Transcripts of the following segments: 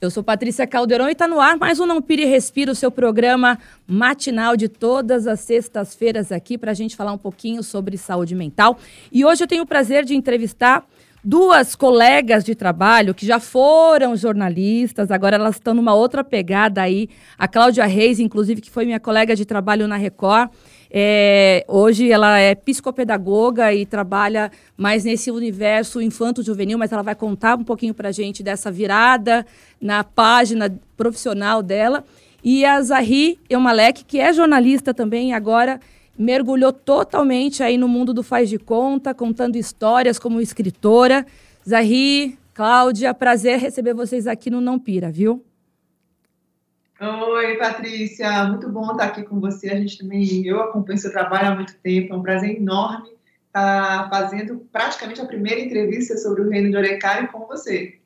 Eu sou Patrícia Caldeirão e está no ar mais um Não Pire Respira, o seu programa matinal de todas as sextas-feiras aqui para a gente falar um pouquinho sobre saúde mental. E hoje eu tenho o prazer de entrevistar duas colegas de trabalho que já foram jornalistas, agora elas estão numa outra pegada aí. A Cláudia Reis, inclusive, que foi minha colega de trabalho na Record. É, hoje ela é psicopedagoga e trabalha mais nesse universo infanto-juvenil, mas ela vai contar um pouquinho para a gente dessa virada na página profissional dela. E a Zahri Eumalek, que é jornalista também, agora mergulhou totalmente aí no mundo do faz de conta, contando histórias como escritora. Zahri, Cláudia, prazer receber vocês aqui no Não Pira, viu? Oi, Patrícia, muito bom estar aqui com você. A gente também, eu acompanho seu trabalho há muito tempo, é um prazer enorme estar fazendo praticamente a primeira entrevista sobre o Reino de Orecari com você.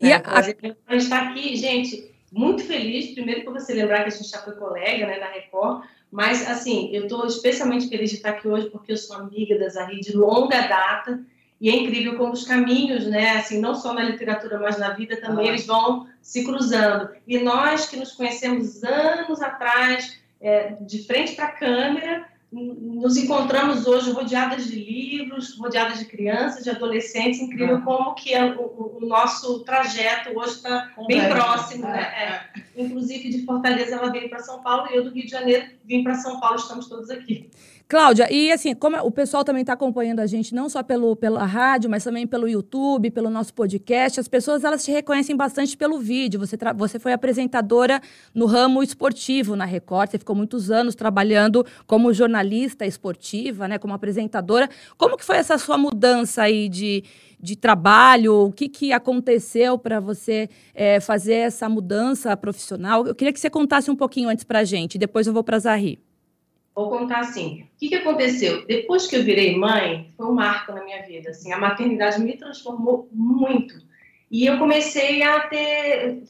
E é, a, a... gente está aqui, gente, muito feliz, primeiro por você lembrar que a gente já foi colega né, na Record, mas assim, eu estou especialmente feliz de estar aqui hoje porque eu sou amiga da Zari de longa data e é incrível como os caminhos, né, assim, não só na literatura, mas na vida também, ah. eles vão se cruzando. E nós que nos conhecemos anos atrás, é, de frente para a câmera, nos encontramos hoje rodeadas de livros, rodeadas de crianças, de adolescentes, incrível ah. como que é o, o, nosso trajeto hoje está bem próximo, né? É. é. Inclusive de Fortaleza ela veio para São Paulo e eu do Rio de Janeiro vim para São Paulo, estamos todos aqui. Cláudia, e assim, como o pessoal também está acompanhando a gente, não só pelo, pela rádio, mas também pelo YouTube, pelo nosso podcast, as pessoas elas te reconhecem bastante pelo vídeo. Você, você foi apresentadora no ramo esportivo na Record, você ficou muitos anos trabalhando como jornalista esportiva, né, como apresentadora. Como que foi essa sua mudança aí de, de trabalho? O que, que aconteceu para você é, fazer essa mudança profissional? Eu queria que você contasse um pouquinho antes para a gente, depois eu vou para a. Vou contar assim, o que, que aconteceu? Depois que eu virei mãe, foi um marco na minha vida, assim, a maternidade me transformou muito. E eu comecei a ter,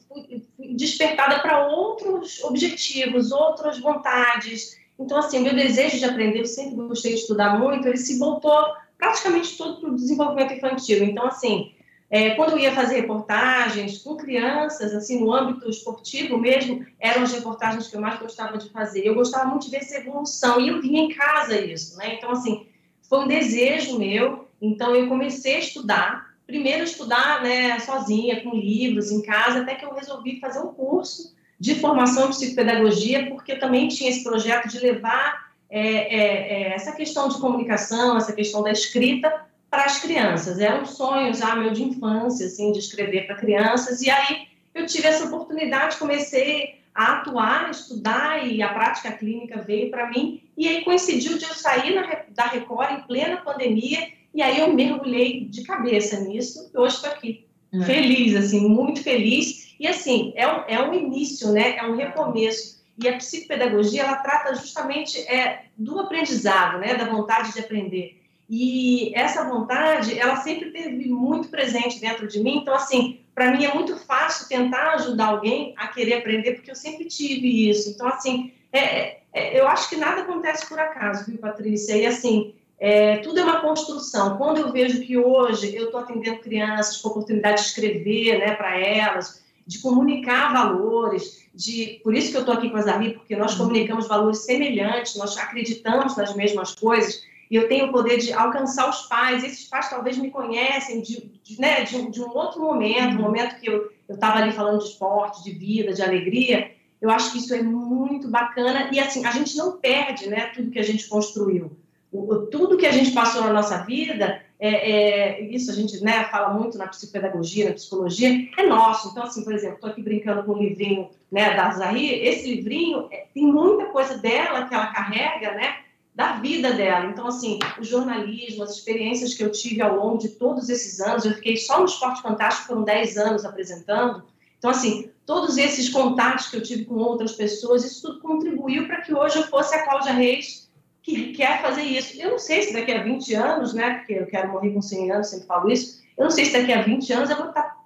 despertada para outros objetivos, outras vontades. Então, assim, meu desejo de aprender, eu sempre gostei de estudar muito, ele se voltou praticamente todo para o desenvolvimento infantil. Então, assim, é, quando eu ia fazer reportagens com crianças, assim, no âmbito esportivo mesmo, eram as reportagens que eu mais gostava de fazer. Eu gostava muito de ver essa evolução e eu vinha em casa isso, né? Então, assim, foi um desejo meu. Então, eu comecei a estudar. Primeiro, estudar né, sozinha, com livros, em casa, até que eu resolvi fazer um curso de formação em psicopedagogia, porque eu também tinha esse projeto de levar é, é, é, essa questão de comunicação, essa questão da escrita para as crianças. Era um sonho já meu de infância, assim, de escrever para crianças. E aí eu tive essa oportunidade, comecei a atuar, a estudar e a prática clínica veio para mim. E aí coincidiu de eu sair na, da Record em plena pandemia e aí eu mergulhei de cabeça nisso. E hoje estou aqui, é. feliz, assim, muito feliz. E assim, é um, é um início, né? É um recomeço. E a psicopedagogia, ela trata justamente é, do aprendizado, né? Da vontade de aprender. E essa vontade, ela sempre teve muito presente dentro de mim. Então, assim, para mim é muito fácil tentar ajudar alguém a querer aprender, porque eu sempre tive isso. Então, assim, é, é, eu acho que nada acontece por acaso, viu, Patrícia? E, assim, é, tudo é uma construção. Quando eu vejo que hoje eu estou atendendo crianças com oportunidade de escrever né, para elas, de comunicar valores, de por isso que eu estou aqui com a Zami, porque nós uhum. comunicamos valores semelhantes, nós acreditamos nas mesmas coisas e eu tenho o poder de alcançar os pais. Esses pais talvez me conhecem de, de, né, de, um, de um outro momento, um momento que eu estava ali falando de esporte, de vida, de alegria. Eu acho que isso é muito bacana e assim a gente não perde, né, tudo que a gente construiu. O, tudo que a gente passou na nossa vida é, é, isso a gente né, fala muito na psicopedagogia, na psicologia, é nosso. Então, assim, por exemplo, estou aqui brincando com o livrinho né, da Zahir, esse livrinho é, tem muita coisa dela que ela carrega, né? Da vida dela. Então, assim, o jornalismo, as experiências que eu tive ao longo de todos esses anos, eu fiquei só no Esporte Fantástico, foram 10 anos apresentando. Então, assim, todos esses contatos que eu tive com outras pessoas, isso tudo contribuiu para que hoje eu fosse a Cláudia Reis, que quer fazer isso. Eu não sei se daqui a 20 anos, né, porque eu quero morrer com 100 anos, sempre falo isso, eu não sei se daqui a 20 anos eu vou estar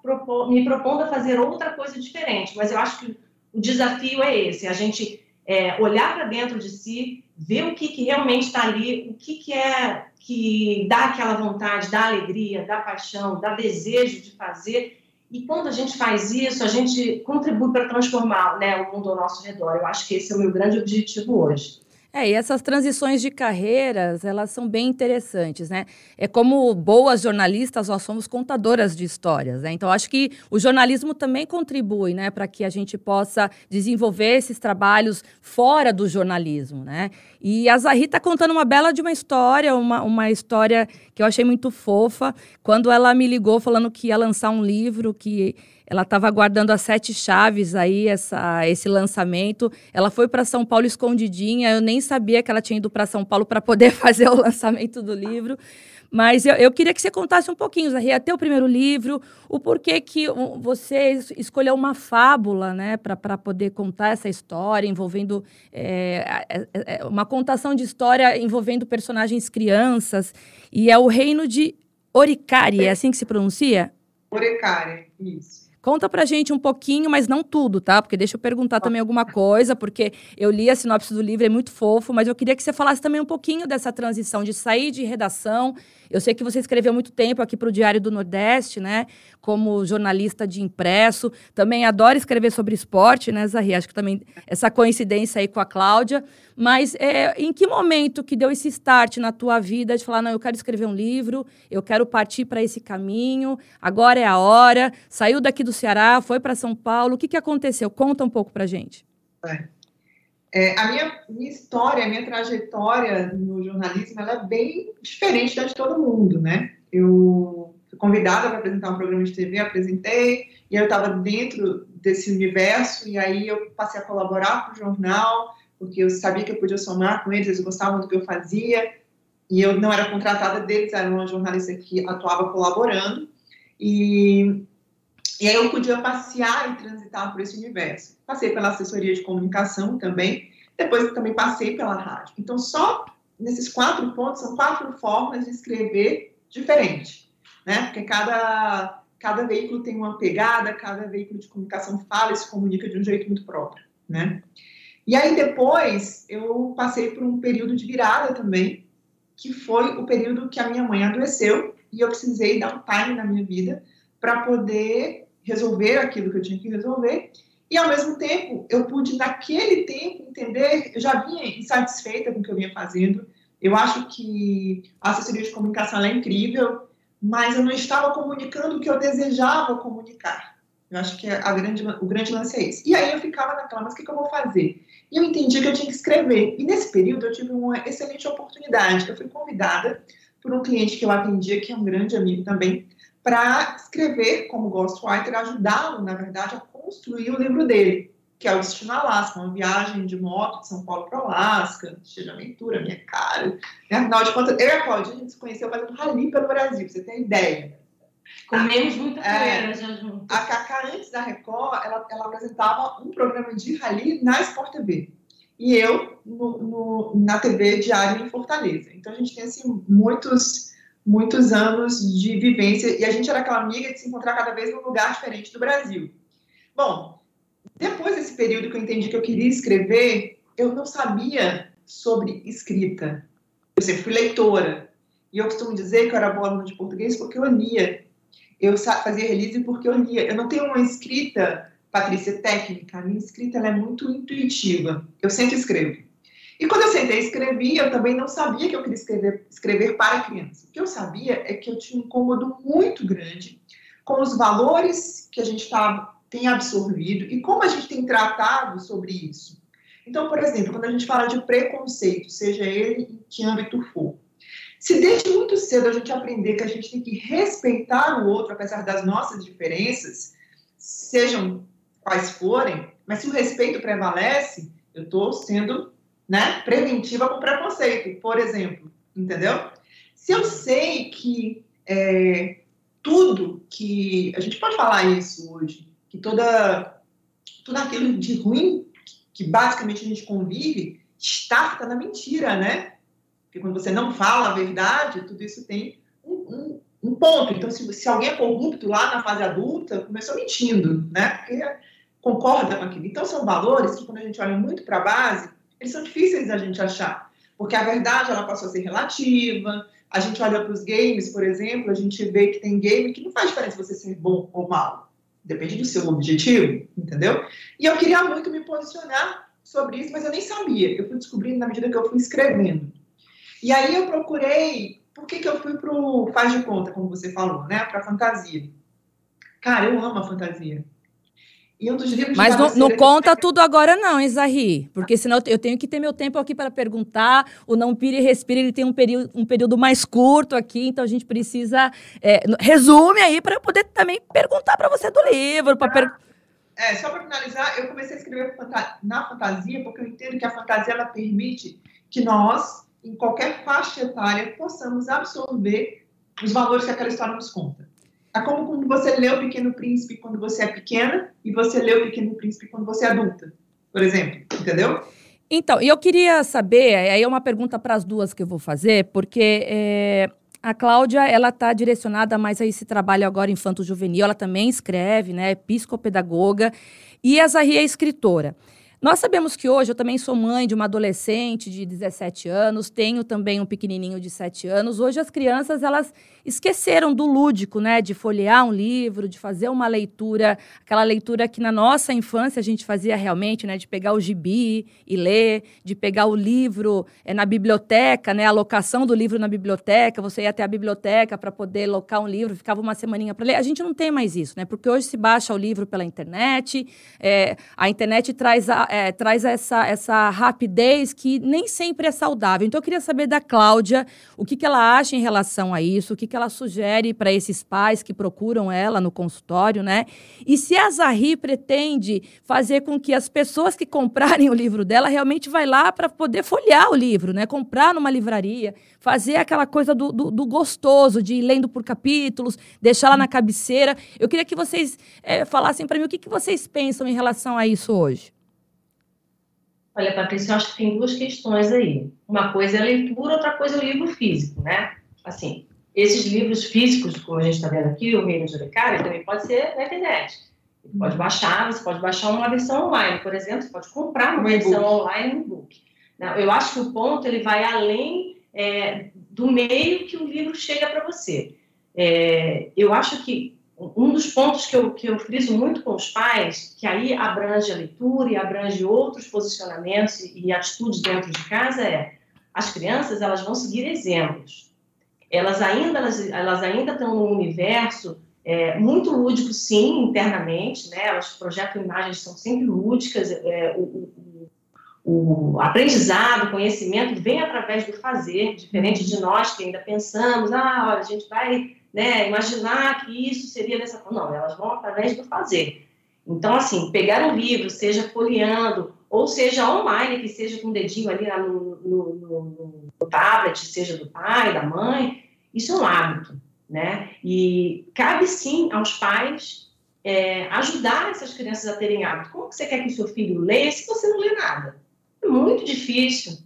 me propondo a fazer outra coisa diferente, mas eu acho que o desafio é esse, a gente é, olhar para dentro de si, ver o que, que realmente está ali, o que, que é que dá aquela vontade, dá alegria, dá paixão, dá desejo de fazer. E quando a gente faz isso, a gente contribui para transformar né, o mundo ao nosso redor. Eu acho que esse é o meu grande objetivo hoje. É, e essas transições de carreiras, elas são bem interessantes, né? É como boas jornalistas, nós somos contadoras de histórias, né? Então, acho que o jornalismo também contribui, né, para que a gente possa desenvolver esses trabalhos fora do jornalismo, né? E a Zahri está contando uma bela de uma história, uma, uma história que eu achei muito fofa, quando ela me ligou falando que ia lançar um livro que ela estava aguardando as sete chaves aí, essa, esse lançamento. Ela foi para São Paulo escondidinha. Eu nem sabia que ela tinha ido para São Paulo para poder fazer o lançamento do livro. Mas eu, eu, queria que você contasse um pouquinho, Zahri, até o primeiro livro, o porquê que você escolheu uma fábula, né, para poder contar essa história, envolvendo é, é, é, uma contação de história envolvendo personagens crianças. E é o reino de Oricari, é assim que se pronuncia? Oricari, isso. Conta pra gente um pouquinho, mas não tudo, tá? Porque deixa eu perguntar também alguma coisa, porque eu li a sinopse do livro, é muito fofo, mas eu queria que você falasse também um pouquinho dessa transição de sair de redação. Eu sei que você escreveu muito tempo aqui para o Diário do Nordeste, né? Como jornalista de impresso. Também adora escrever sobre esporte, né, Zahri? Acho que também essa coincidência aí com a Cláudia. Mas é, em que momento que deu esse start na tua vida de falar, não, eu quero escrever um livro, eu quero partir para esse caminho, agora é a hora, saiu daqui do Ceará, foi para São Paulo, o que, que aconteceu? Conta um pouco para gente. É. É, a minha, minha história, a minha trajetória no jornalismo, ela é bem diferente da de todo mundo, né? Eu fui convidada para apresentar um programa de TV, apresentei, e eu estava dentro desse universo, e aí eu passei a colaborar com o jornal, porque eu sabia que eu podia somar com eles, eles gostavam do que eu fazia, e eu não era contratada deles, era uma jornalista que atuava colaborando, e, e aí eu podia passear e transitar por esse universo. Passei pela assessoria de comunicação também, depois também passei pela rádio. Então, só nesses quatro pontos, são quatro formas de escrever diferente, né? Porque cada, cada veículo tem uma pegada, cada veículo de comunicação fala e se comunica de um jeito muito próprio, né? E aí depois eu passei por um período de virada também, que foi o período que a minha mãe adoeceu e eu precisei dar um time na minha vida para poder resolver aquilo que eu tinha que resolver. E ao mesmo tempo, eu pude naquele tempo entender, eu já vinha insatisfeita com o que eu vinha fazendo. Eu acho que a assessoria de comunicação é incrível, mas eu não estava comunicando o que eu desejava comunicar. Eu acho que a grande, o grande lance é esse. E aí eu ficava naquela, mas o que, que eu vou fazer? E eu entendi que eu tinha que escrever. E nesse período eu tive uma excelente oportunidade. Eu fui convidada por um cliente que eu atendia, que é um grande amigo também, para escrever como ghostwriter, ajudá-lo, na verdade, a construir o livro dele, que é o Destino Alasca, uma viagem de moto de São Paulo para Alasca, cheia de aventura, minha cara. Afinal de contas, eu e a Claudia, a gente se conheceu fazendo rally pelo Brasil, você ter ideia. Comemos muita poeira é, já junto. A Cacá, antes da Record, ela, ela apresentava um programa de rally na Sport TV. E eu no, no, na TV Diário em Fortaleza. Então a gente tem assim, muitos, muitos anos de vivência. E a gente era aquela amiga de se encontrar cada vez num lugar diferente do Brasil. Bom, depois desse período que eu entendi que eu queria escrever, eu não sabia sobre escrita. Eu sempre fui leitora. E eu costumo dizer que eu era boa aluna de português porque eu lia eu fazia release porque eu lia. Eu não tenho uma escrita, Patrícia, técnica. A minha escrita é muito intuitiva. Eu sempre escrevo. E quando eu sentei e escrevi, eu também não sabia que eu queria escrever, escrever para criança. O que eu sabia é que eu tinha um incômodo muito grande com os valores que a gente tá, tem absorvido e como a gente tem tratado sobre isso. Então, por exemplo, quando a gente fala de preconceito, seja ele em que âmbito for, se desde muito cedo a gente aprender que a gente tem que respeitar o outro, apesar das nossas diferenças, sejam quais forem, mas se o respeito prevalece, eu estou sendo né, preventiva com preconceito, por exemplo, entendeu? Se eu sei que é, tudo que. A gente pode falar isso hoje, que toda tudo aquilo de ruim que basicamente a gente convive, starta na mentira, né? Porque quando você não fala a verdade, tudo isso tem um, um, um ponto. Então, se, se, alguém é corrupto lá na fase adulta, começou mentindo, né? Porque concorda com aquilo. Então, são valores que, quando a gente olha muito para a base, eles são difíceis da gente achar. Porque a verdade, ela passou a ser relativa. A gente olha para os games, por exemplo, a gente vê que tem game que não faz diferença você ser bom ou mal. Depende do seu objetivo, entendeu? E eu queria muito me posicionar sobre isso, mas eu nem sabia. Eu fui descobrindo na medida que eu fui escrevendo. E aí eu procurei, por que, que eu fui para o faz de conta, como você falou, né? Para fantasia. Cara, eu amo a fantasia. E um dos livros Mas não, não conta tudo agora não, Isarri, porque senão eu tenho que ter meu tempo aqui para perguntar. O Não Pire e Respire, ele tem um período, um período mais curto aqui, então a gente precisa... É, resume aí para eu poder também perguntar para você do livro. Pra per... é, só para finalizar, eu comecei a escrever na fantasia porque eu entendo que a fantasia ela permite que nós, em qualquer faixa etária, possamos absorver os valores que aquela história nos conta. É como quando você lê o Pequeno Príncipe quando você é pequena e você lê o Pequeno Príncipe quando você é adulta, por exemplo, entendeu? Então, e eu queria saber, aí é uma pergunta para as duas que eu vou fazer, porque é, a Cláudia, ela está direcionada mais a esse trabalho agora infanto-juvenil, ela também escreve, né, é psicopedagoga, e a Zahri é escritora. Nós sabemos que hoje eu também sou mãe de uma adolescente de 17 anos, tenho também um pequenininho de 7 anos. Hoje as crianças, elas esqueceram do lúdico, né, de folhear um livro, de fazer uma leitura, aquela leitura que na nossa infância a gente fazia realmente, né, de pegar o gibi e ler, de pegar o livro é, na biblioteca, né, a locação do livro na biblioteca, você ia até a biblioteca para poder locar um livro, ficava uma semaninha para ler. A gente não tem mais isso, né, porque hoje se baixa o livro pela internet, é, a internet traz, a, é, traz essa, essa rapidez que nem sempre é saudável. Então eu queria saber da Cláudia o que, que ela acha em relação a isso, o que, que ela sugere para esses pais que procuram ela no consultório, né? E se a Zahri pretende fazer com que as pessoas que comprarem o livro dela realmente vai lá para poder folhear o livro, né? Comprar numa livraria, fazer aquela coisa do, do, do gostoso, de ir lendo por capítulos, deixar lá na cabeceira. Eu queria que vocês é, falassem para mim o que, que vocês pensam em relação a isso hoje. Olha, Patrícia, eu acho que tem duas questões aí. Uma coisa é a leitura, outra coisa é o livro físico, né? Assim, esses livros físicos, como a gente está vendo aqui, o Reino de Uricária, também pode ser na internet. Você pode baixar, você pode baixar uma versão online, por exemplo, você pode comprar uma versão online no e-book. Eu acho que o ponto ele vai além é, do meio que o livro chega para você. É, eu acho que um dos pontos que eu, que eu friso muito com os pais, que aí abrange a leitura e abrange outros posicionamentos e, e atitudes dentro de casa, é as crianças elas vão seguir exemplos elas ainda elas, elas ainda estão num universo é, muito lúdico, sim, internamente, né? Elas projetam imagens são sempre lúdicas. É, o, o, o, aprendizado, o conhecimento vem através do fazer, diferente de nós que ainda pensamos, ah, olha, a gente vai né, imaginar que isso seria dessa forma. Não, elas vão através do fazer. Então, assim, pegar um livro, seja folheando, ou seja online, que seja com o dedinho ali no, no, no, no tablet, seja do pai, da mãe, isso é um hábito, né? E cabe sim aos pais é, ajudar essas crianças a terem hábito. Como que você quer que o seu filho leia se você não lê nada? É muito difícil.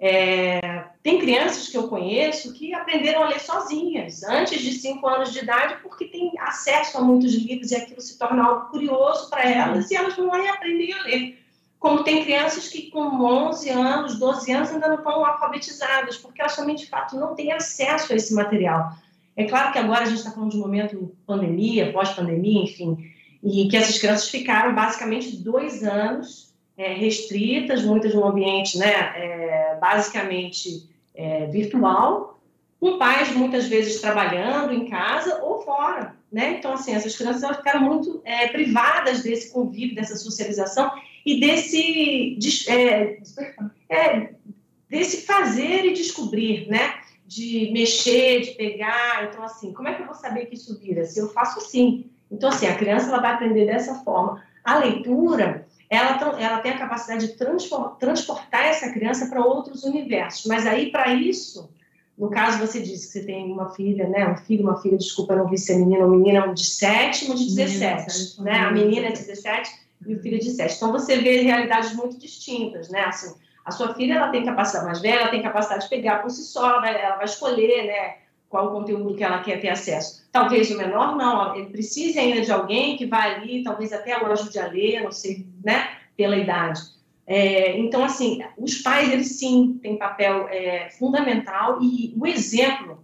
É, tem crianças que eu conheço que aprenderam a ler sozinhas, antes de 5 anos de idade, porque têm acesso a muitos livros e aquilo se torna algo curioso para elas e elas vão lá e aprendem a ler como tem crianças que com 11 anos, 12 anos ainda não estão alfabetizadas, porque elas também, de fato, não têm acesso a esse material. É claro que agora a gente está falando de um momento pandemia, pós-pandemia, enfim, e que essas crianças ficaram basicamente dois anos é, restritas, muitas num ambiente, né, é, basicamente é, virtual, com pais muitas vezes trabalhando em casa ou fora, né? Então, assim, essas crianças elas ficaram muito é, privadas desse convívio, dessa socialização, e desse, é, é, desse fazer e descobrir, né? De mexer, de pegar. Então, assim, como é que eu vou saber que isso vira? Se eu faço assim. Então, assim, a criança ela vai aprender dessa forma. A leitura, ela, ela tem a capacidade de transportar essa criança para outros universos. Mas aí, para isso, no caso, você disse que você tem uma filha, né? Um filho, uma filha, desculpa, não vi se é menina ou menina, de 7 ou de 17. Menina, né? A menina é 17 e o filho de sete. Então, você vê realidades muito distintas, né? Assim, a sua filha ela tem capacidade mais velha, ela tem capacidade de pegar por si só, ela vai, ela vai escolher, né? Qual o conteúdo que ela quer ter acesso. Talvez o menor não, ele precise ainda de alguém que vai ali, talvez até a loja de a ler, não sei, né? Pela idade. É, então, assim, os pais, eles sim têm papel é, fundamental e o exemplo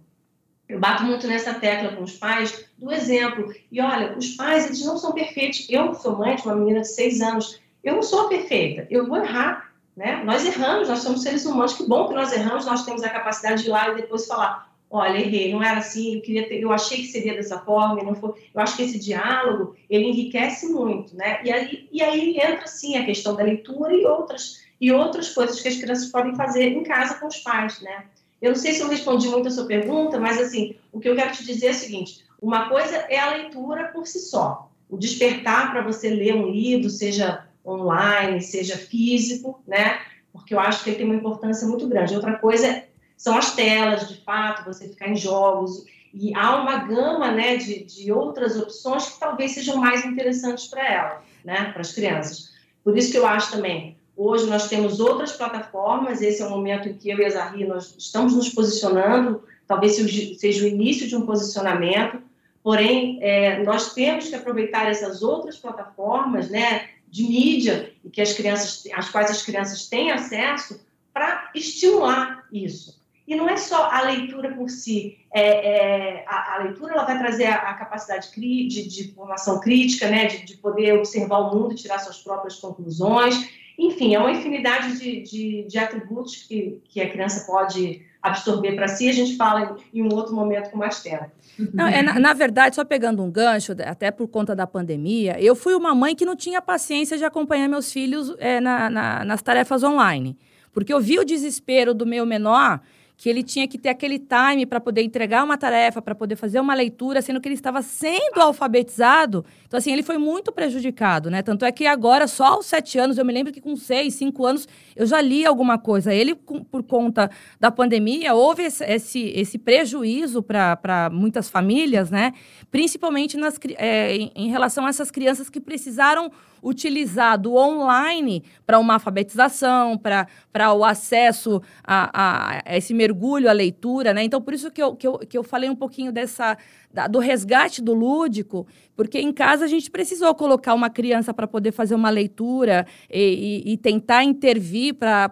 eu bato muito nessa tecla com os pais do exemplo. E olha, os pais, eles não são perfeitos. Eu sou mãe de uma menina de seis anos. Eu não sou perfeita. Eu vou errar. Né? Nós erramos, nós somos seres humanos. Que bom que nós erramos, nós temos a capacidade de ir lá e depois falar: olha, errei, não era assim, eu, queria ter, eu achei que seria dessa forma, não foi. Eu acho que esse diálogo, ele enriquece muito. Né? E, aí, e aí entra, sim, a questão da leitura e outras, e outras coisas que as crianças podem fazer em casa com os pais. Né? Eu não sei se eu respondi muito a sua pergunta, mas assim, o que eu quero te dizer é o seguinte: uma coisa é a leitura por si só, o despertar para você ler um livro, seja online, seja físico, né? Porque eu acho que ele tem uma importância muito grande. Outra coisa são as telas, de fato, você ficar em jogos e há uma gama, né, de, de outras opções que talvez sejam mais interessantes para ela, né, para as crianças. Por isso que eu acho também Hoje nós temos outras plataformas, esse é o momento em que eu e a Zahri nós estamos nos posicionando, talvez seja o início de um posicionamento, porém é, nós temos que aproveitar essas outras plataformas, né, de mídia e que as crianças, às quais as crianças têm acesso, para estimular isso. E não é só a leitura por si. É, é, a, a, leitura ela vai trazer a, a capacidade de, de, formação crítica, né, de, de, poder observar o mundo tirar suas próprias conclusões. Enfim, é uma infinidade de, de, de atributos que, que a criança pode absorver para si. A gente fala em, em um outro momento com mais tempo. Não, é, na, na, verdade, só pegando um gancho, até por conta da pandemia, eu fui uma mãe que não tinha paciência de acompanhar meus filhos é, na, na, nas tarefas online. Porque eu vi o desespero do meu menor que ele tinha que ter aquele time para poder entregar uma tarefa, para poder fazer uma leitura, sendo que ele estava sendo alfabetizado. Então, assim, ele foi muito prejudicado, né? Tanto é que agora, só aos sete anos, eu me lembro que com seis, cinco anos, eu já li alguma coisa. Ele, por conta da pandemia, houve esse, esse, esse prejuízo para muitas famílias, né? Principalmente nas, é, em, em relação a essas crianças que precisaram utilizar do online para uma alfabetização, para o acesso a, a, esse mergulho à leitura, né? Então, por isso que eu, que eu, que eu falei um pouquinho dessa da, do resgate do lúdico, porque em casa a gente precisou colocar uma criança para poder fazer uma leitura e, e, e tentar intervir para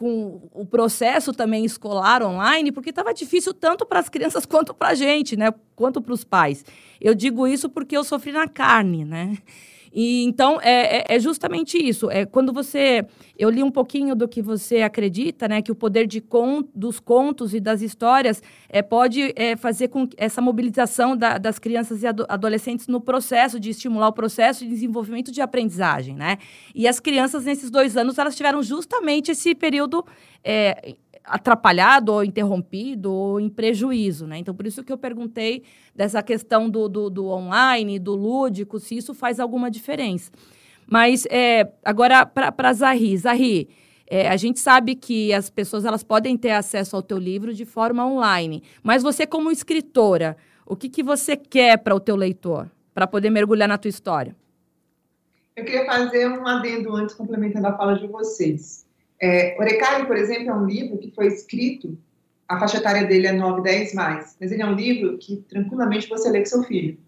com o processo também escolar online, porque estava difícil tanto para as crianças quanto para a gente, né? Quanto para os pais. Eu digo isso porque eu sofri na carne, né? E então é, é, é, justamente isso. É quando você, eu li um pouquinho do que você acredita, né, que o poder de con, dos contos e das histórias é, pode é, fazer com essa mobilização da, das crianças e ado, adolescentes no processo de estimular o processo de desenvolvimento de aprendizagem, né? E as crianças nesses dois anos elas tiveram justamente esse período é, atrapalhado ou interrompido ou em prejuízo, né? Então, por isso que eu perguntei dessa questão do, do, do online, do lúdico, se isso faz alguma diferença. Mas, é, agora, para Zahri. Zahri, é, a gente sabe que as pessoas elas podem ter acesso ao teu livro de forma online, mas você, como escritora, o que, que você quer para o teu leitor, para poder mergulhar na tua história? Eu queria fazer um adendo antes, complementando a fala de vocês. É, Orecari, por exemplo, é um livro que foi escrito, a faixa etária dele é 9, 10 mais, mas ele é um livro que tranquilamente você lê com seu filho.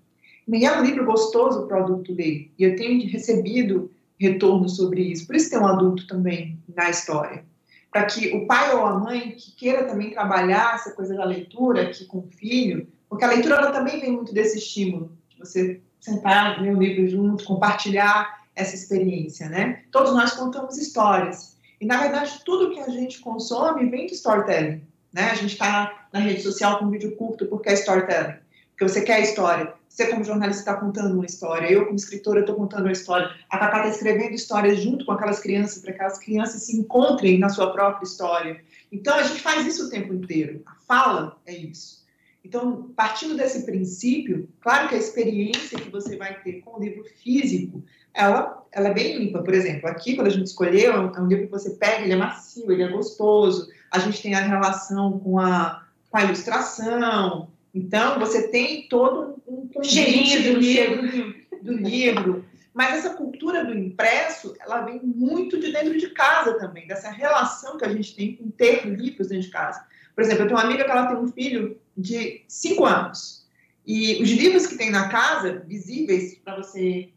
E é um livro gostoso para o adulto ler, e eu tenho recebido retorno sobre isso, por isso tem um adulto também na história. Para que o pai ou a mãe que queira também trabalhar essa coisa da leitura aqui com o filho, porque a leitura ela também vem muito desse estímulo, de você sentar, ler um livro junto, compartilhar essa experiência, né? Todos nós contamos histórias. E, na verdade, tudo que a gente consome vem do storytelling. Né? A gente está na, rede social com um vídeo curto porque é storytelling. Porque você quer história. Você, como jornalista, está contando uma história. Eu, como escritora, estou contando uma história. A Tatá está escrevendo histórias junto com aquelas crianças, para que aquelas crianças se encontrem na sua própria história. Então, a gente faz isso o tempo inteiro. A fala é isso. Então, partindo desse princípio, claro que a experiência que você vai ter com o livro físico ela, ela é bem limpa. Por exemplo, aqui, quando a gente escolheu, é um, é um livro que você pega, ele é macio, ele é gostoso, a gente tem a relação com a, com a ilustração, então você tem todo um, cheirinho do livro, do livro. Mas essa cultura do impresso, ela vem muito de dentro de casa também, dessa relação que a gente tem com ter livros dentro de casa. Por exemplo, eu tenho uma amiga que ela tem um filho de 5 anos. E os livros que tem na casa, visíveis para você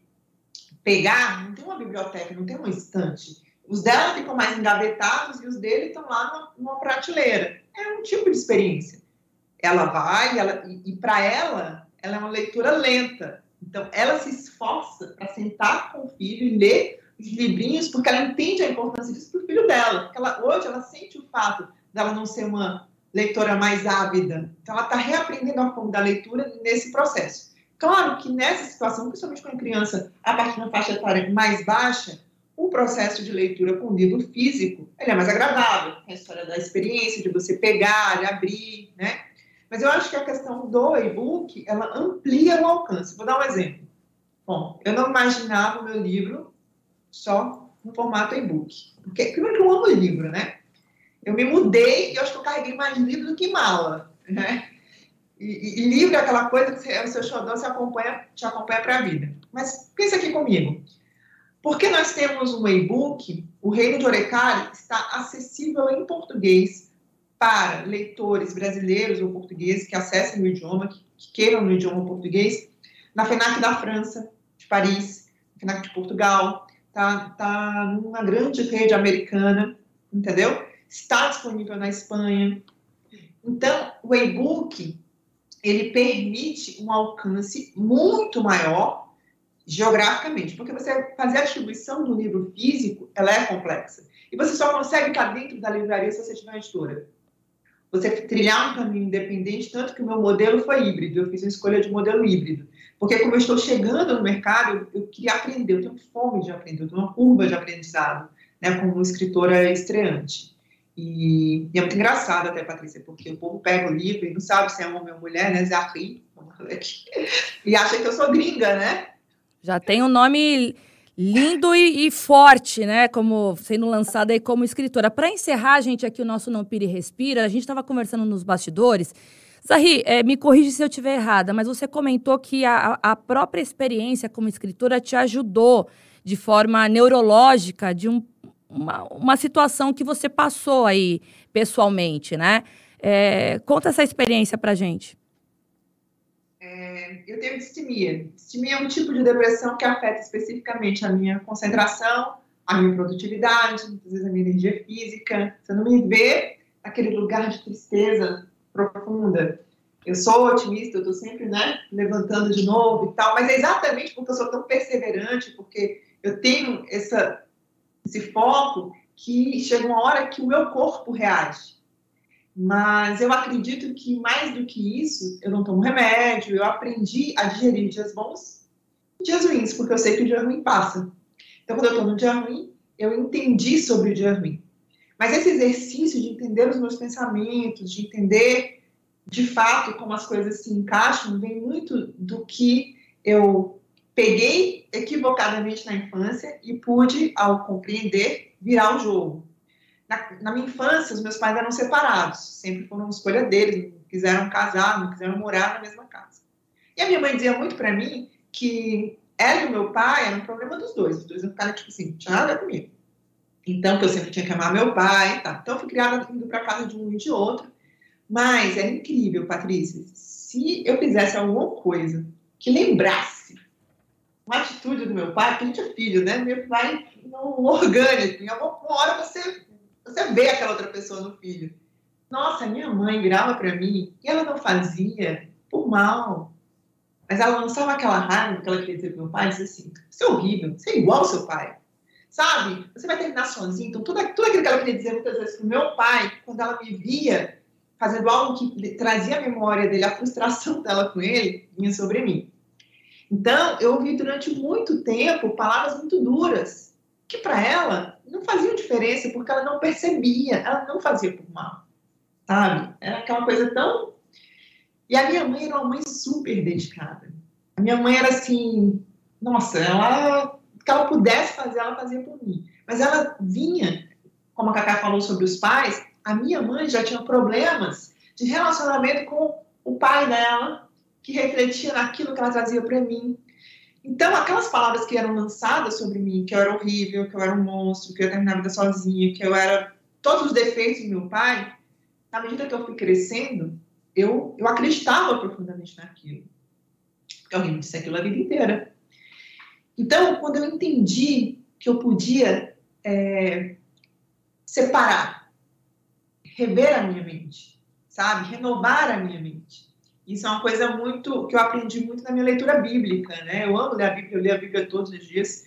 pegar, não tem uma biblioteca, não tem uma estante. Os dela ficam mais engavetados e os dele estão lá numa, numa, prateleira. É um tipo de experiência. Ela vai, ela, e, e para ela, ela é uma leitura lenta. Então, ela se esforça para sentar com o filho e ler os livrinhos, porque ela entende a importância disso para o filho dela. Ela, hoje ela sente o fato dela não ser uma leitora mais ávida. Então, ela está reaprendendo a forma da leitura nesse processo. Claro que nessa situação, principalmente com a criança a partir uma faixa etária mais baixa, o processo de leitura com livro físico é mais agradável. É a história da experiência, de você pegar, abrir, né? Mas eu acho que a questão do e-book, ela amplia o alcance. Vou dar um exemplo. Bom, eu não imaginava o meu livro só no formato e-book. Porque, primeiro que eu amo livro, né? Eu me mudei e eu acho que eu carreguei mais livro do que mala, né? E, e, livro é aquela coisa que você, o seu xodó se acompanha, te acompanha para a vida. Mas pensa aqui comigo. Porque nós temos um e-book, o Reino de Orecari está acessível em português para leitores brasileiros ou portugueses que acessem o idioma, que, que queiram no idioma português, na FENAC da França, de Paris, na FENAC de Portugal, tá, tá numa grande rede americana, entendeu? Está disponível na Espanha. Então, o e-book ele permite um alcance muito maior geograficamente, porque você fazer a distribuição do livro físico, ela é complexa. E você só consegue estar dentro da livraria se você tiver uma editora. Você trilhar um caminho independente, tanto que o meu modelo foi híbrido, eu fiz uma escolha de modelo híbrido. Porque como eu estou chegando no mercado, eu, queria aprender, eu tenho fome de aprender, eu tenho uma curva de aprendizado, né, como escritora estreante. E, e, é muito engraçado até, Patrícia, porque o povo pega o livro e não sabe se é homem ou mulher, né? Zahri, e acha que eu sou gringa, né? Já tem um nome lindo e, e, forte, né? Como sendo lançada aí como escritora. Para encerrar, gente, aqui o nosso Não Pire Respira, a gente estava conversando nos bastidores. Zahri, é, me corrige se eu estiver errada, mas você comentou que a, a própria experiência como escritora te ajudou de forma neurológica de um uma, uma situação que você passou aí pessoalmente, né? É, conta essa experiência pra gente. É, eu tenho distimia. Distimia é um tipo de depressão que afeta especificamente a minha concentração, a minha produtividade, muitas vezes a minha energia física. Você não me vê naquele lugar de tristeza profunda. Eu sou otimista, eu estou sempre né, levantando de novo e tal, mas é exatamente porque eu sou tão perseverante, porque eu tenho essa esse foco que chega uma hora que o meu corpo reage. Mas eu acredito que mais do que isso, eu não tomo remédio, eu aprendi a digerir dias bons e dias ruins, porque eu sei que o dia ruim passa. Então, quando eu estou no dia ruim, eu entendi sobre o dia ruim. Mas esse exercício de entender os meus pensamentos, de entender de fato como as coisas se encaixam, vem muito do que eu peguei equivocadamente na infância e pude, ao compreender, virar o jogo. Na, na, minha infância, os meus pais eram separados, sempre foram escolha deles, não quiseram casar, não quiseram morar na mesma casa. E a minha mãe dizia muito para mim que ela e o meu pai era um problema dos dois, os dois não ficaram tipo assim, tinha nada comigo. Então, que eu sempre tinha que amar meu pai, tá? Então, eu fui criada indo para casa de um e de outro. Mas é incrível, Patrícia, se eu fizesse alguma coisa que lembrasse uma atitude do meu pai, porque a gente é filho, né? Meu pai não orgânico. Em alguma hora você, você vê aquela outra pessoa no filho. Nossa, minha mãe virava para mim e ela não fazia por mal. Mas ela lançava aquela raiva que ela queria dizer pro meu pai, dizia assim, você é horrível, você é igual ao seu pai. Sabe? Você vai terminar sozinho. Então, tudo, tudo aquilo que ela queria dizer muitas vezes pro meu pai, quando ela me via fazendo algo que trazia a memória dele, a frustração dela com ele, vinha sobre mim. Então, eu ouvi durante muito tempo palavras muito duras, que para ela não faziam diferença, porque ela não percebia, ela não fazia por mal, sabe? Era aquela coisa tão. E a minha mãe era uma mãe super dedicada. A minha mãe era assim, nossa, ela, que ela pudesse fazer, ela fazia por mim. Mas ela vinha, como a Cacá falou sobre os pais, a minha mãe já tinha problemas de relacionamento com o pai dela, que refletia naquilo que ela trazia para mim. Então, aquelas palavras que eram lançadas sobre mim, que eu era horrível, que eu era um monstro, que eu ia terminar a vida sozinha, que eu era todos os defeitos do meu pai, na medida que eu fui crescendo, eu, eu acreditava profundamente naquilo. Porque alguém me disse aquilo a vida inteira. Então, quando eu entendi que eu podia é, separar, rever a minha mente, sabe? Renovar a minha mente. Isso é uma coisa muito que eu aprendi muito na minha leitura bíblica, né? Eu amo ler a Bíblia, eu leio a Bíblia todos os dias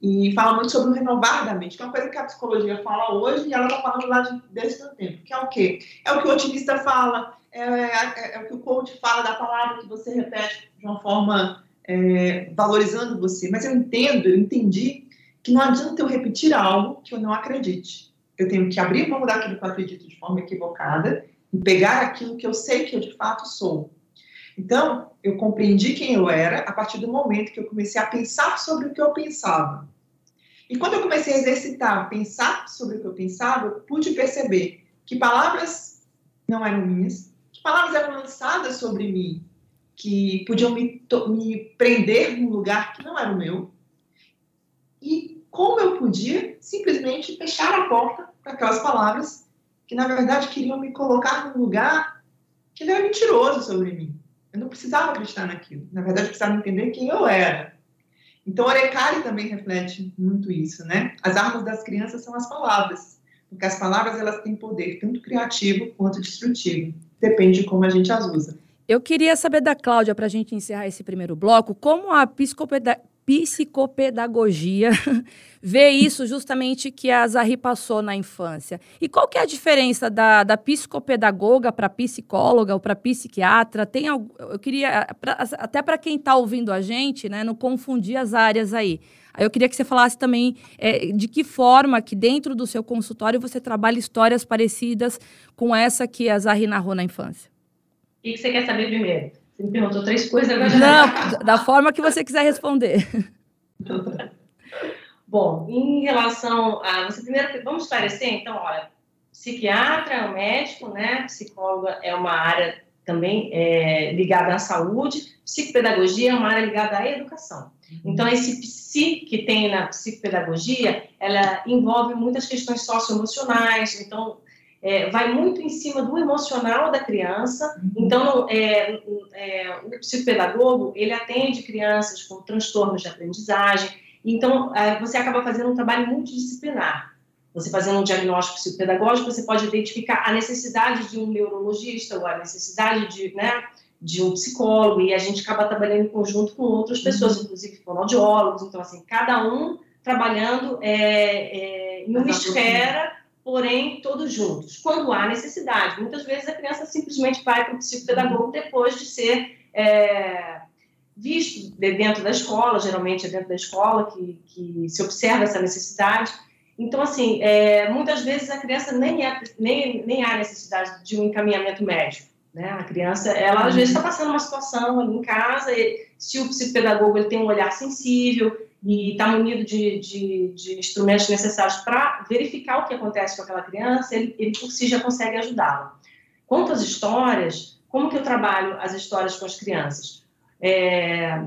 e fala muito sobre o renovar da mente, que é uma coisa que a psicologia fala hoje e ela está falando lá de, desde tanto tempo, que é o quê? É o que o otimista fala, é, é, é, o que o coach fala da palavra que você repete de uma forma é, valorizando você. Mas eu entendo, eu entendi que não adianta eu repetir algo que eu não acredite. Eu tenho que abrir mão daquilo que eu acredito de forma equivocada e pegar aquilo que eu sei que eu de fato sou. Então, eu compreendi quem eu era a partir do momento que eu comecei a pensar sobre o que eu pensava. E quando eu comecei a exercitar, pensar sobre o que eu pensava, eu pude perceber que palavras não eram minhas, que palavras eram lançadas sobre mim, que podiam me, me prender num lugar que não era o meu, e como eu podia simplesmente fechar a porta para aquelas palavras que, na verdade, queriam me colocar num lugar que era mentiroso sobre mim. Eu não precisava acreditar naquilo. Na verdade, eu precisava entender quem eu era. Então, o Arecari também reflete muito isso, né? As armas das crianças são as palavras, porque as palavras elas têm poder tanto criativo quanto destrutivo. Depende de como a gente as usa. Eu queria saber da Cláudia, para a gente encerrar esse primeiro bloco, como a psicopeda psicopedagogia vê isso justamente que a Zahri passou na infância. E qual que é a diferença da, da psicopedagoga para psicóloga ou para psiquiatra? Tem eu queria pra, até para quem está ouvindo a gente, né, não confundir as áreas aí. Aí eu queria que você falasse também é, de que forma que dentro do seu consultório você trabalha histórias parecidas com essa que a Zahri narrou na infância. O que você quer saber primeiro? Você me perguntou três coisas agora. Não, da forma que você quiser responder. Bom, em relação a. Você primeiro. Vamos esclarecer, então, olha. Psiquiatra é um médico, né? Psicóloga é uma área também é, ligada à saúde. Psicopedagogia é uma área ligada à educação. Então, esse psi que tem na psicopedagogia, ela envolve muitas questões socioemocionais. Então, é, vai muito em cima do emocional da criança. Uhum. Então, é, é, o psicopedagogo, ele atende crianças com transtornos de aprendizagem. Então, é, você acaba fazendo um trabalho multidisciplinar. Você fazendo um diagnóstico psicopedagógico, você pode identificar a necessidade de um neurologista ou a necessidade de, né, de um psicólogo, e a gente acaba trabalhando em conjunto com outras pessoas, uhum. inclusive fonoaudiólogos. Então, assim, cada um trabalhando é, é, em uma esfera porém todos juntos, quando há necessidade. Muitas vezes a criança simplesmente vai para o psicopedagogo depois de ser é, visto dentro da escola, geralmente é dentro da escola que, que se observa essa necessidade. Então, assim, é, muitas vezes a criança nem, é, nem, nem há necessidade de um encaminhamento médico. Né? A criança, ela às vezes está passando uma situação ali em casa, e se o psicopedagogo ele tem um olhar sensível, e está munido de, de, de, instrumentos necessários para verificar o que acontece com aquela criança, ele, ele por si já consegue ajudá-la. Quanto às histórias, como que eu trabalho as histórias com as crianças? É,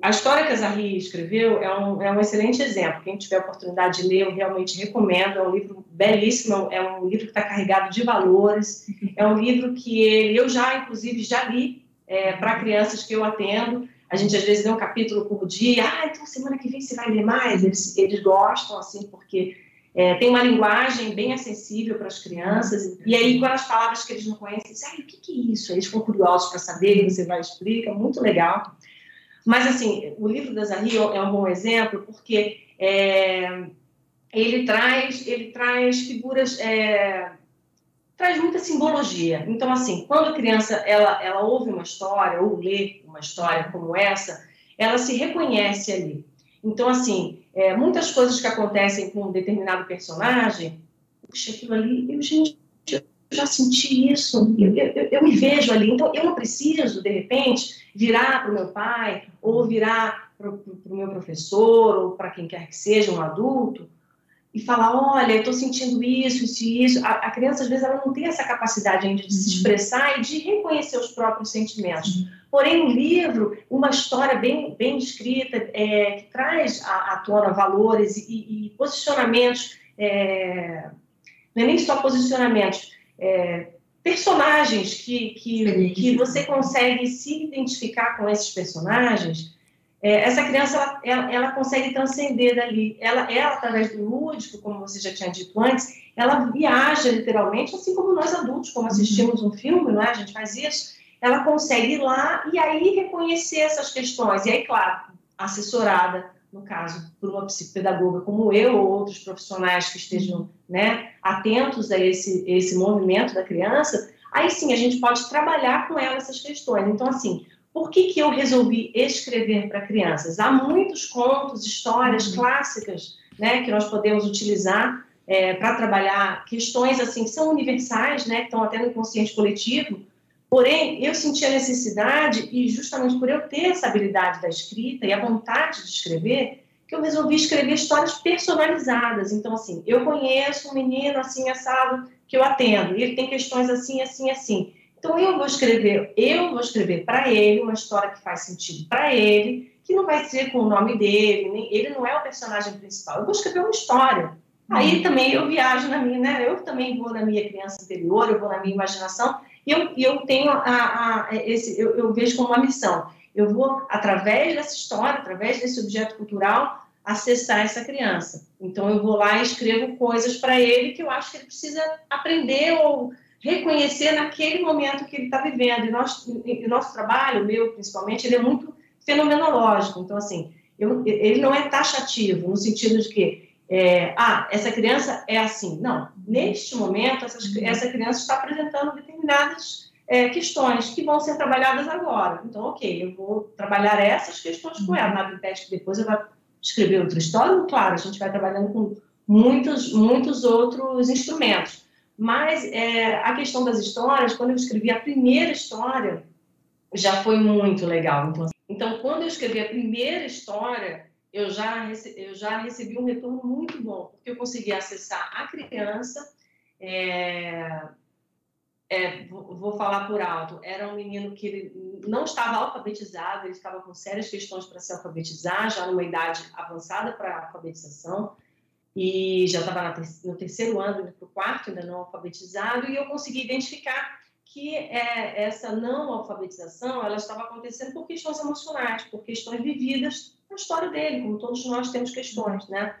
a história que a Zahri escreveu é um, é um excelente exemplo. Quem tiver a oportunidade de ler, eu realmente recomendo. É um livro belíssimo, é um livro que está carregado de valores. É um livro que ele, eu já, inclusive, já li é, para crianças que eu atendo. A gente às vezes lê um capítulo por dia. Ah, então semana que vem você vai ler mais. Eles, eles gostam, assim, porque é, tem uma linguagem bem acessível para as crianças. E aí, quando as palavras que eles não conhecem, dizem, o que, que é isso? Eles ficam curiosos para saber, você vai explicar. Muito legal. Mas, assim, o livro da Zahri é um bom exemplo porque é, ele, traz, ele traz figuras... É, traz muita simbologia. Então, assim, quando a criança ela, ela ouve uma história ou lê uma história como essa, ela se reconhece ali. Então, assim, é, muitas coisas que acontecem com um determinado personagem, puxa, aquilo ali, eu, gente, eu já senti isso, eu, eu, eu me vejo ali. Então, eu não preciso, de repente, virar para o meu pai ou virar para o meu professor ou para quem quer que seja, um adulto, e falar, olha, eu estou sentindo isso, isso e isso. A, a, criança, às vezes, ela não tem essa capacidade ainda de se uhum. expressar e de reconhecer os próprios sentimentos. Porém, o livro, uma história bem, bem descrita, é, que traz à, à tona valores e, e posicionamentos, é, não é nem só posicionamentos, é, personagens que, que, que você consegue se identificar com esses personagens, é, essa criança ela, ela, ela, consegue transcender dali. Ela, ela, através do lúdico, como você já tinha dito antes, ela viaja literalmente, assim como nós adultos, como assistimos um filme, não é? a gente faz isso, ela consegue ir lá e aí reconhecer essas questões. E aí, claro, assessorada, no caso, por uma psicopedagoga como eu ou outros profissionais que estejam né, atentos a esse, esse movimento da criança, aí sim a gente pode trabalhar com ela essas questões. Então, assim, por que, que eu resolvi escrever para crianças? Há muitos contos, histórias uhum. clássicas né, que nós podemos utilizar é, para trabalhar questões assim que são universais, né, que estão até no inconsciente coletivo. Porém, eu senti a necessidade, e justamente por eu ter essa habilidade da escrita e a vontade de escrever, que eu resolvi escrever histórias personalizadas. Então, assim, eu conheço um menino assim assado que eu atendo, e ele tem questões assim, assim, assim. Então eu vou escrever, eu vou escrever para ele uma história que faz sentido para ele, que não vai ser com o nome dele, nem, ele não é o personagem principal. Eu vou escrever uma história. Aí uhum. também eu viajo na minha, né? Eu também vou na minha criança interior, eu vou na minha imaginação e eu, eu tenho a, a esse, eu, eu vejo como uma missão. Eu vou através dessa história, através desse objeto cultural, acessar essa criança. Então eu vou lá e escrevo coisas para ele que eu acho que ele precisa aprender ou reconhecer naquele momento que ele está vivendo. E, e nosso trabalho, meu principalmente, ele é muito fenomenológico. Então, assim, eu, ele não é taxativo, no sentido de que, é, ah, essa criança é assim. Não, neste momento, essas, essa criança está apresentando determinadas é, questões que vão ser trabalhadas agora. Então, ok, eu vou trabalhar essas questões com ela. Impede que depois eu vá escrever outra história. Claro, a gente vai trabalhando com muitos, muitos outros instrumentos. Mas é, a questão das histórias, quando eu escrevi a primeira história, já foi muito legal. Então, então quando eu escrevi a primeira história, eu já, eu já recebi um retorno muito bom, porque eu consegui acessar a criança. É, é, vou, falar por alto, era um menino que não estava alfabetizado, ele estava com sérias questões para se alfabetizar, já numa idade avançada para alfabetização e já estava no terceiro ano, indo para o quarto, ainda não alfabetizado, e eu consegui identificar que é, essa não alfabetização ela estava acontecendo por questões emocionais, por questões vividas na história dele, como todos nós temos questões, né?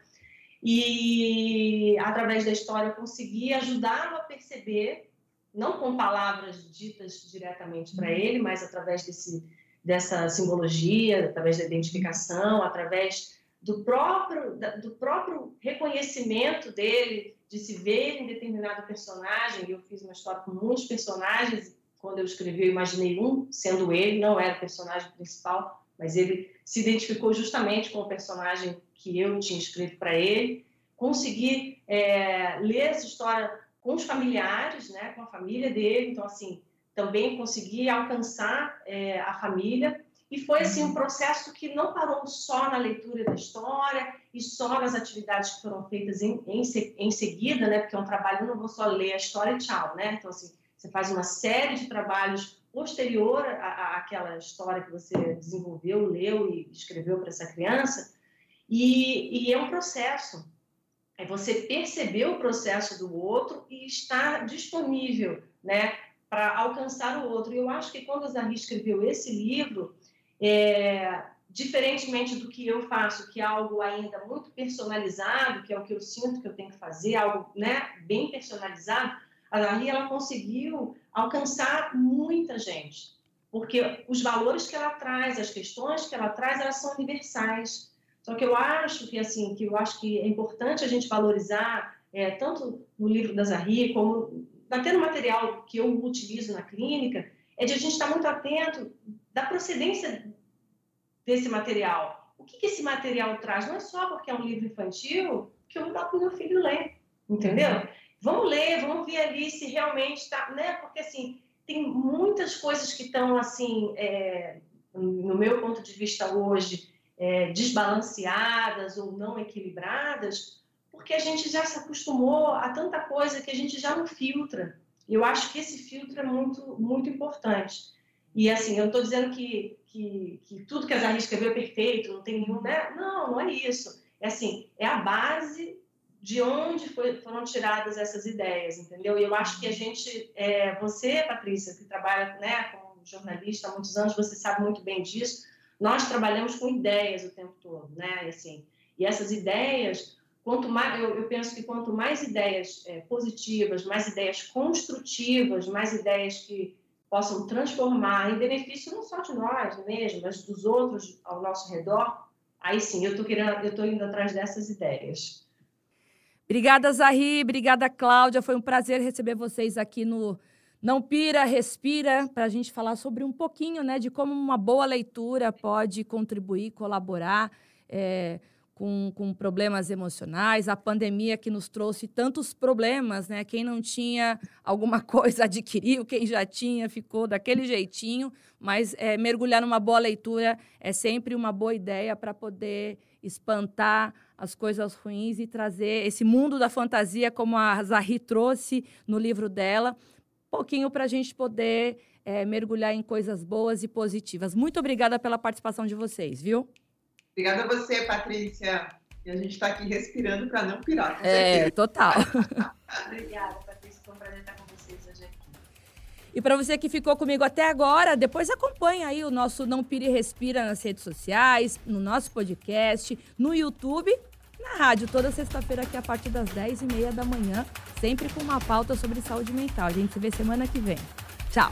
E através da história eu consegui ajudá-lo a perceber, não com palavras ditas diretamente para ele, mas através desse, dessa simbologia, através da identificação, através do próprio, do próprio reconhecimento dele, de se ver em determinado personagem. Eu fiz uma história com muitos personagens. Quando eu escrevi, eu imaginei um sendo ele, não era o personagem principal, mas ele se identificou justamente com o personagem que eu tinha escrito para ele. Consegui é, ler essa história com os familiares, né, com a família dele. Então, assim, também consegui alcançar é, a família e foi assim um uhum. processo que não parou só na leitura da história e só nas atividades que foram feitas em, em, em seguida, né? Porque é um trabalho, eu não vou só ler a história e tchau, né? Então, assim, você faz uma série de trabalhos posterior à, àquela história que você desenvolveu, leu e escreveu para essa criança. E, e é um processo. É você perceber o processo do outro e estar disponível, né? Para alcançar o outro. E eu acho que quando a Zahri escreveu esse livro, é, diferentemente do que eu faço, que é algo ainda muito personalizado, que é o que eu sinto que eu tenho que fazer, algo né, bem personalizado, a Dali ela conseguiu alcançar muita gente, porque os valores que ela traz, as questões que ela traz, elas são universais. Só que eu acho que assim, que eu acho que é importante a gente valorizar é, tanto no livro da Zahri como até no material que eu utilizo na clínica, é de a gente estar muito atento da procedência desse material. O que, que esse material traz? Não é só porque é um livro infantil que eu vou dar para o meu filho ler, entendeu? Uhum. Vamos ler, vamos ver ali se realmente está, né? Porque assim tem muitas coisas que estão assim, é, no meu ponto de vista hoje, é, desbalanceadas ou não equilibradas, porque a gente já se acostumou a tanta coisa que a gente já não filtra. Eu acho que esse filtro é muito, muito importante. E assim, eu estou dizendo que, que, que, tudo que a Zahra escreveu é perfeito, não tem nenhum, né? Não, não é isso. É assim, é a base de onde foi, foram tiradas essas ideias, entendeu? E eu acho que a gente, é, você, Patrícia, que trabalha né, como jornalista há muitos anos, você sabe muito bem disso. Nós trabalhamos com ideias o tempo todo, né? E, assim, e essas ideias, quanto mais, eu, eu penso que quanto mais ideias é, positivas, mais ideias construtivas, mais ideias que possam transformar em benefício não só de nós mesmo, mas dos outros ao nosso redor, aí sim, eu estou querendo, eu estou indo atrás dessas ideias. Obrigada, Zahri. Obrigada, Cláudia. Foi um prazer receber vocês aqui no Não Pira, Respira, para a gente falar sobre um pouquinho né, de como uma boa leitura pode contribuir, colaborar é, com, com problemas emocionais. A pandemia que nos trouxe tantos problemas, né? Quem não tinha alguma coisa adquiriu, quem já tinha ficou daquele jeitinho. Mas é, mergulhar numa boa leitura é sempre uma boa ideia para poder espantar as coisas ruins e trazer esse mundo da fantasia, como a Zahri trouxe no livro dela, um pouquinho para a gente poder é, mergulhar em coisas boas e positivas. Muito obrigada pela participação de vocês, viu? Obrigada a você, Patrícia. E a gente está aqui respirando para não pirar. É, total. Obrigada, Patrícia. Foi um prazer estar com vocês hoje aqui. E para você que ficou comigo até agora, depois acompanha aí o nosso Não Pire Respira nas redes sociais, no nosso podcast, no YouTube, na rádio, toda sexta-feira aqui a partir das 10h30 da manhã, sempre com uma pauta sobre saúde mental. A gente se vê semana que vem. Tchau!